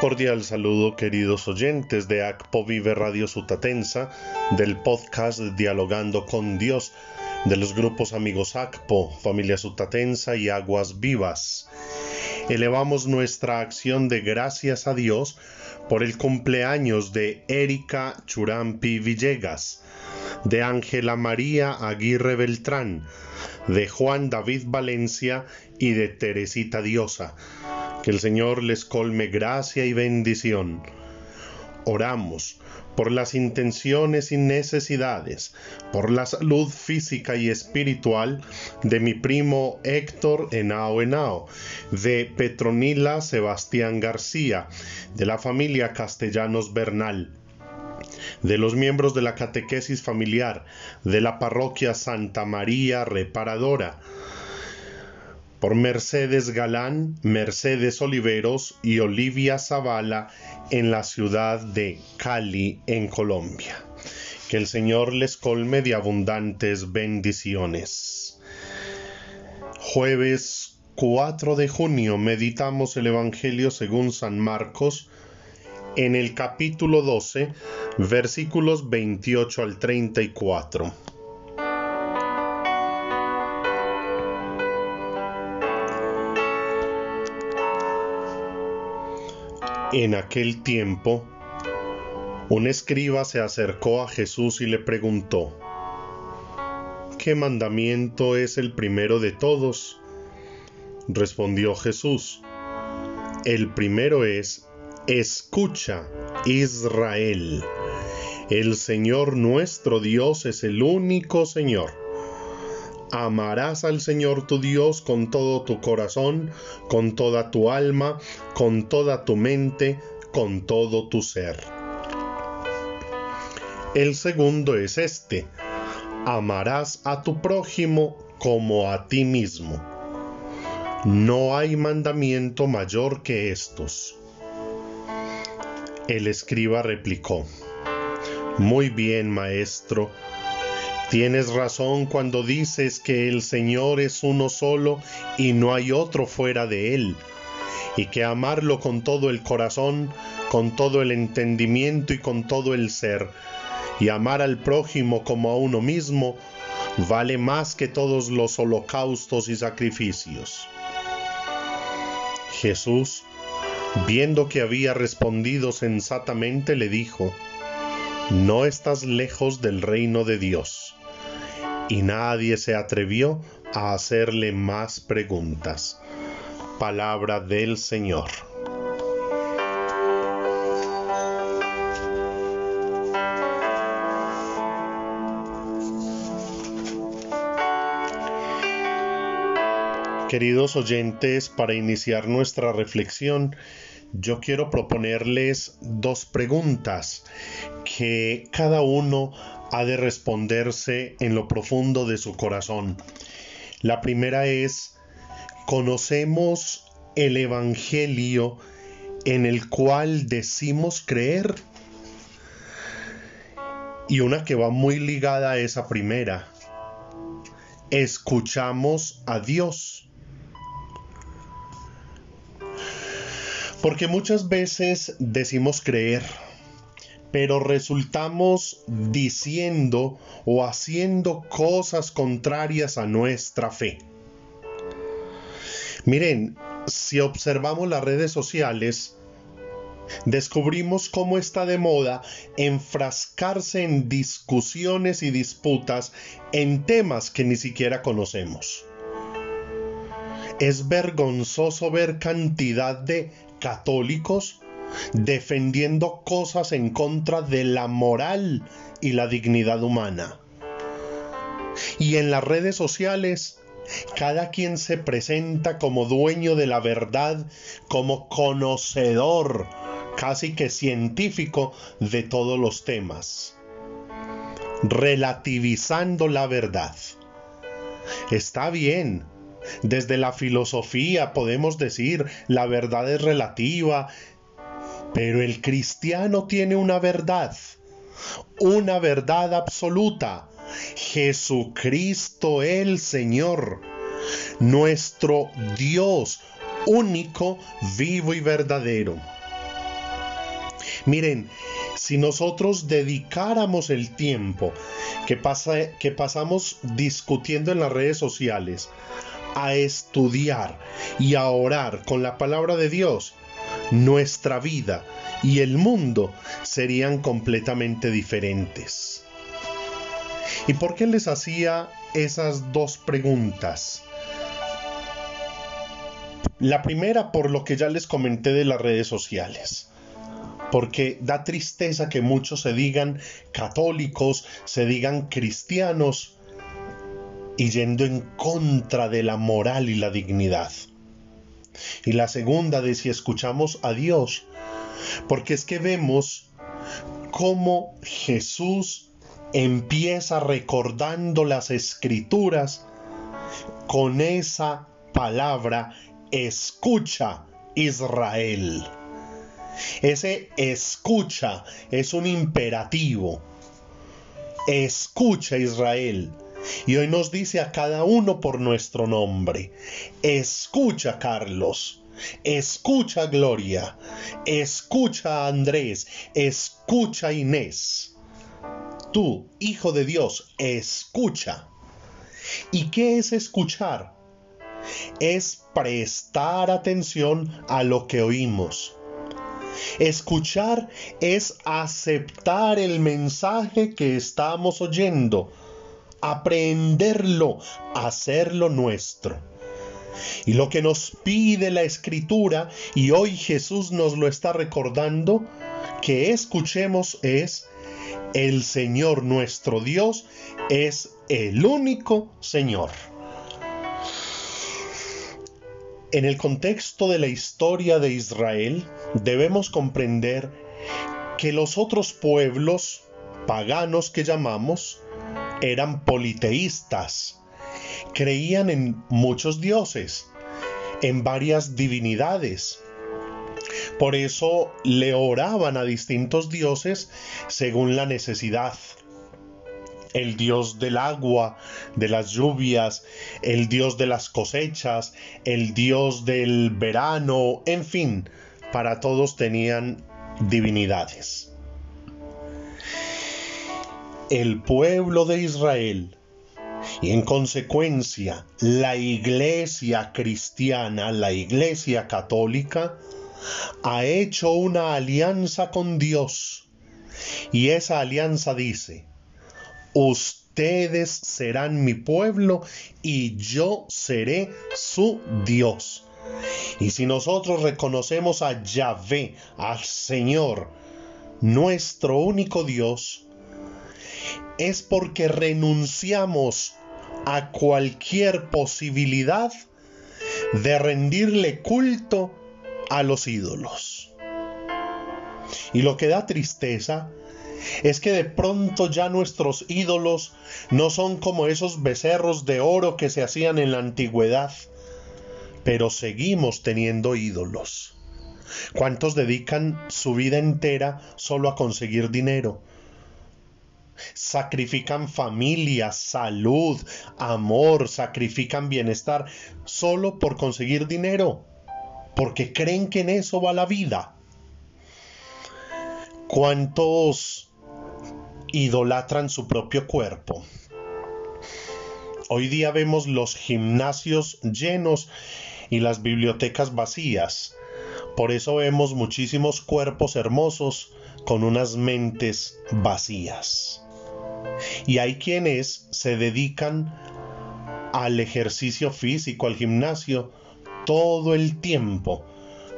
Cordial saludo queridos oyentes de ACPO Vive Radio Sutatensa, del podcast Dialogando con Dios, de los grupos amigos ACPO, Familia Sutatensa y Aguas Vivas. Elevamos nuestra acción de gracias a Dios por el cumpleaños de Erika Churampi Villegas, de Ángela María Aguirre Beltrán, de Juan David Valencia y de Teresita Diosa que el Señor les colme gracia y bendición. Oramos por las intenciones y necesidades, por la salud física y espiritual de mi primo Héctor Henao Henao, de Petronila Sebastián García, de la familia Castellanos Bernal, de los miembros de la catequesis familiar, de la parroquia Santa María Reparadora, por Mercedes Galán, Mercedes Oliveros y Olivia Zavala en la ciudad de Cali, en Colombia. Que el Señor les colme de abundantes bendiciones. Jueves 4 de junio meditamos el Evangelio según San Marcos en el capítulo 12, versículos 28 al 34. En aquel tiempo, un escriba se acercó a Jesús y le preguntó, ¿qué mandamiento es el primero de todos? Respondió Jesús, el primero es, escucha, Israel, el Señor nuestro Dios es el único Señor amarás al Señor tu Dios con todo tu corazón, con toda tu alma, con toda tu mente, con todo tu ser. El segundo es este, amarás a tu prójimo como a ti mismo. No hay mandamiento mayor que estos. El escriba replicó, Muy bien, maestro, Tienes razón cuando dices que el Señor es uno solo y no hay otro fuera de Él, y que amarlo con todo el corazón, con todo el entendimiento y con todo el ser, y amar al prójimo como a uno mismo, vale más que todos los holocaustos y sacrificios. Jesús, viendo que había respondido sensatamente, le dijo, No estás lejos del reino de Dios y nadie se atrevió a hacerle más preguntas. Palabra del Señor. Queridos oyentes, para iniciar nuestra reflexión, yo quiero proponerles dos preguntas que cada uno ha de responderse en lo profundo de su corazón. La primera es, ¿conocemos el Evangelio en el cual decimos creer? Y una que va muy ligada a esa primera, escuchamos a Dios. Porque muchas veces decimos creer, pero resultamos diciendo o haciendo cosas contrarias a nuestra fe. Miren, si observamos las redes sociales, descubrimos cómo está de moda enfrascarse en discusiones y disputas en temas que ni siquiera conocemos. Es vergonzoso ver cantidad de católicos defendiendo cosas en contra de la moral y la dignidad humana. Y en las redes sociales, cada quien se presenta como dueño de la verdad, como conocedor, casi que científico de todos los temas, relativizando la verdad. Está bien, desde la filosofía podemos decir la verdad es relativa, pero el cristiano tiene una verdad, una verdad absoluta. Jesucristo el Señor, nuestro Dios único, vivo y verdadero. Miren, si nosotros dedicáramos el tiempo que, pasa, que pasamos discutiendo en las redes sociales a estudiar y a orar con la palabra de Dios, nuestra vida y el mundo serían completamente diferentes. ¿Y por qué les hacía esas dos preguntas? La primera por lo que ya les comenté de las redes sociales. Porque da tristeza que muchos se digan católicos, se digan cristianos, y yendo en contra de la moral y la dignidad. Y la segunda de si escuchamos a Dios, porque es que vemos cómo Jesús empieza recordando las escrituras con esa palabra escucha Israel. Ese escucha es un imperativo. Escucha Israel. Y hoy nos dice a cada uno por nuestro nombre. Escucha Carlos. Escucha Gloria. Escucha Andrés. Escucha Inés. Tú, Hijo de Dios, escucha. ¿Y qué es escuchar? Es prestar atención a lo que oímos. Escuchar es aceptar el mensaje que estamos oyendo aprenderlo, hacerlo nuestro. Y lo que nos pide la escritura, y hoy Jesús nos lo está recordando, que escuchemos es, el Señor nuestro Dios es el único Señor. En el contexto de la historia de Israel, debemos comprender que los otros pueblos paganos que llamamos, eran politeístas, creían en muchos dioses, en varias divinidades. Por eso le oraban a distintos dioses según la necesidad. El dios del agua, de las lluvias, el dios de las cosechas, el dios del verano, en fin, para todos tenían divinidades el pueblo de Israel y en consecuencia la iglesia cristiana, la iglesia católica, ha hecho una alianza con Dios. Y esa alianza dice, ustedes serán mi pueblo y yo seré su Dios. Y si nosotros reconocemos a Yahvé, al Señor, nuestro único Dios, es porque renunciamos a cualquier posibilidad de rendirle culto a los ídolos. Y lo que da tristeza es que de pronto ya nuestros ídolos no son como esos becerros de oro que se hacían en la antigüedad, pero seguimos teniendo ídolos. ¿Cuántos dedican su vida entera solo a conseguir dinero? Sacrifican familia, salud, amor, sacrifican bienestar solo por conseguir dinero, porque creen que en eso va la vida. ¿Cuántos idolatran su propio cuerpo? Hoy día vemos los gimnasios llenos y las bibliotecas vacías. Por eso vemos muchísimos cuerpos hermosos con unas mentes vacías. Y hay quienes se dedican al ejercicio físico, al gimnasio, todo el tiempo,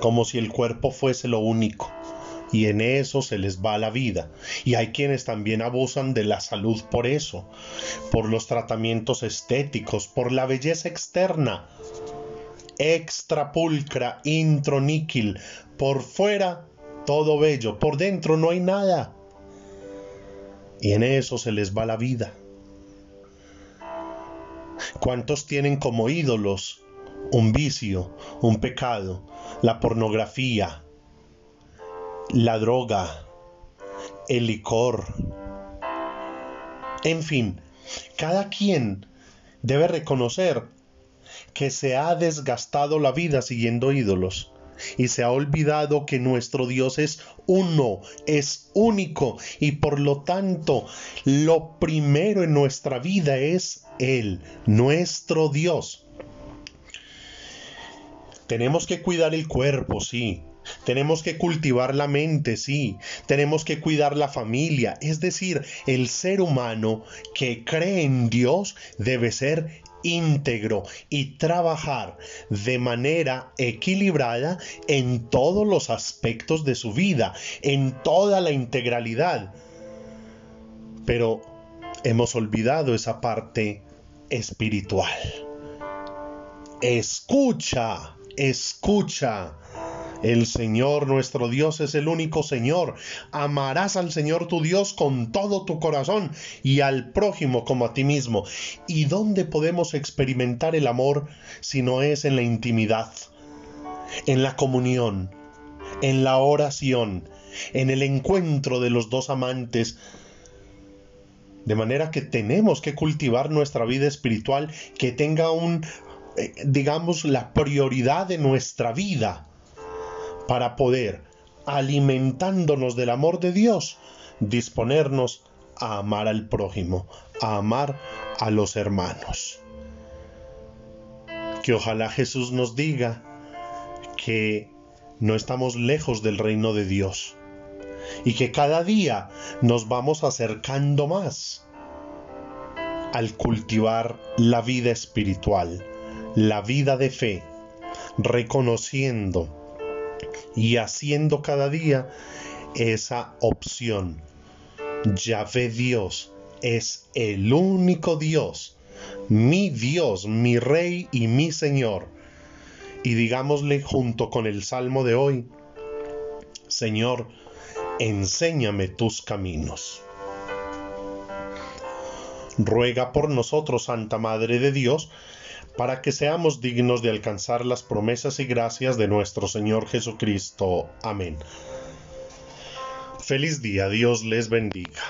como si el cuerpo fuese lo único. Y en eso se les va la vida. Y hay quienes también abusan de la salud por eso, por los tratamientos estéticos, por la belleza externa. Extra pulcra, introníquil, por fuera todo bello, por dentro no hay nada. Y en eso se les va la vida. ¿Cuántos tienen como ídolos un vicio, un pecado, la pornografía, la droga, el licor? En fin, cada quien debe reconocer que se ha desgastado la vida siguiendo ídolos y se ha olvidado que nuestro Dios es uno, es único y por lo tanto lo primero en nuestra vida es Él, nuestro Dios. Tenemos que cuidar el cuerpo, sí. Tenemos que cultivar la mente, sí. Tenemos que cuidar la familia. Es decir, el ser humano que cree en Dios debe ser íntegro y trabajar de manera equilibrada en todos los aspectos de su vida, en toda la integralidad. Pero hemos olvidado esa parte espiritual. Escucha, escucha. El Señor nuestro Dios es el único Señor. Amarás al Señor tu Dios con todo tu corazón y al prójimo como a ti mismo. ¿Y dónde podemos experimentar el amor si no es en la intimidad, en la comunión, en la oración, en el encuentro de los dos amantes? De manera que tenemos que cultivar nuestra vida espiritual que tenga un, eh, digamos, la prioridad de nuestra vida para poder, alimentándonos del amor de Dios, disponernos a amar al prójimo, a amar a los hermanos. Que ojalá Jesús nos diga que no estamos lejos del reino de Dios y que cada día nos vamos acercando más al cultivar la vida espiritual, la vida de fe, reconociendo y haciendo cada día esa opción. Yahvé Dios es el único Dios, mi Dios, mi Rey y mi Señor. Y digámosle junto con el Salmo de hoy, Señor, enséñame tus caminos. Ruega por nosotros, Santa Madre de Dios, para que seamos dignos de alcanzar las promesas y gracias de nuestro Señor Jesucristo. Amén. Feliz día, Dios les bendiga.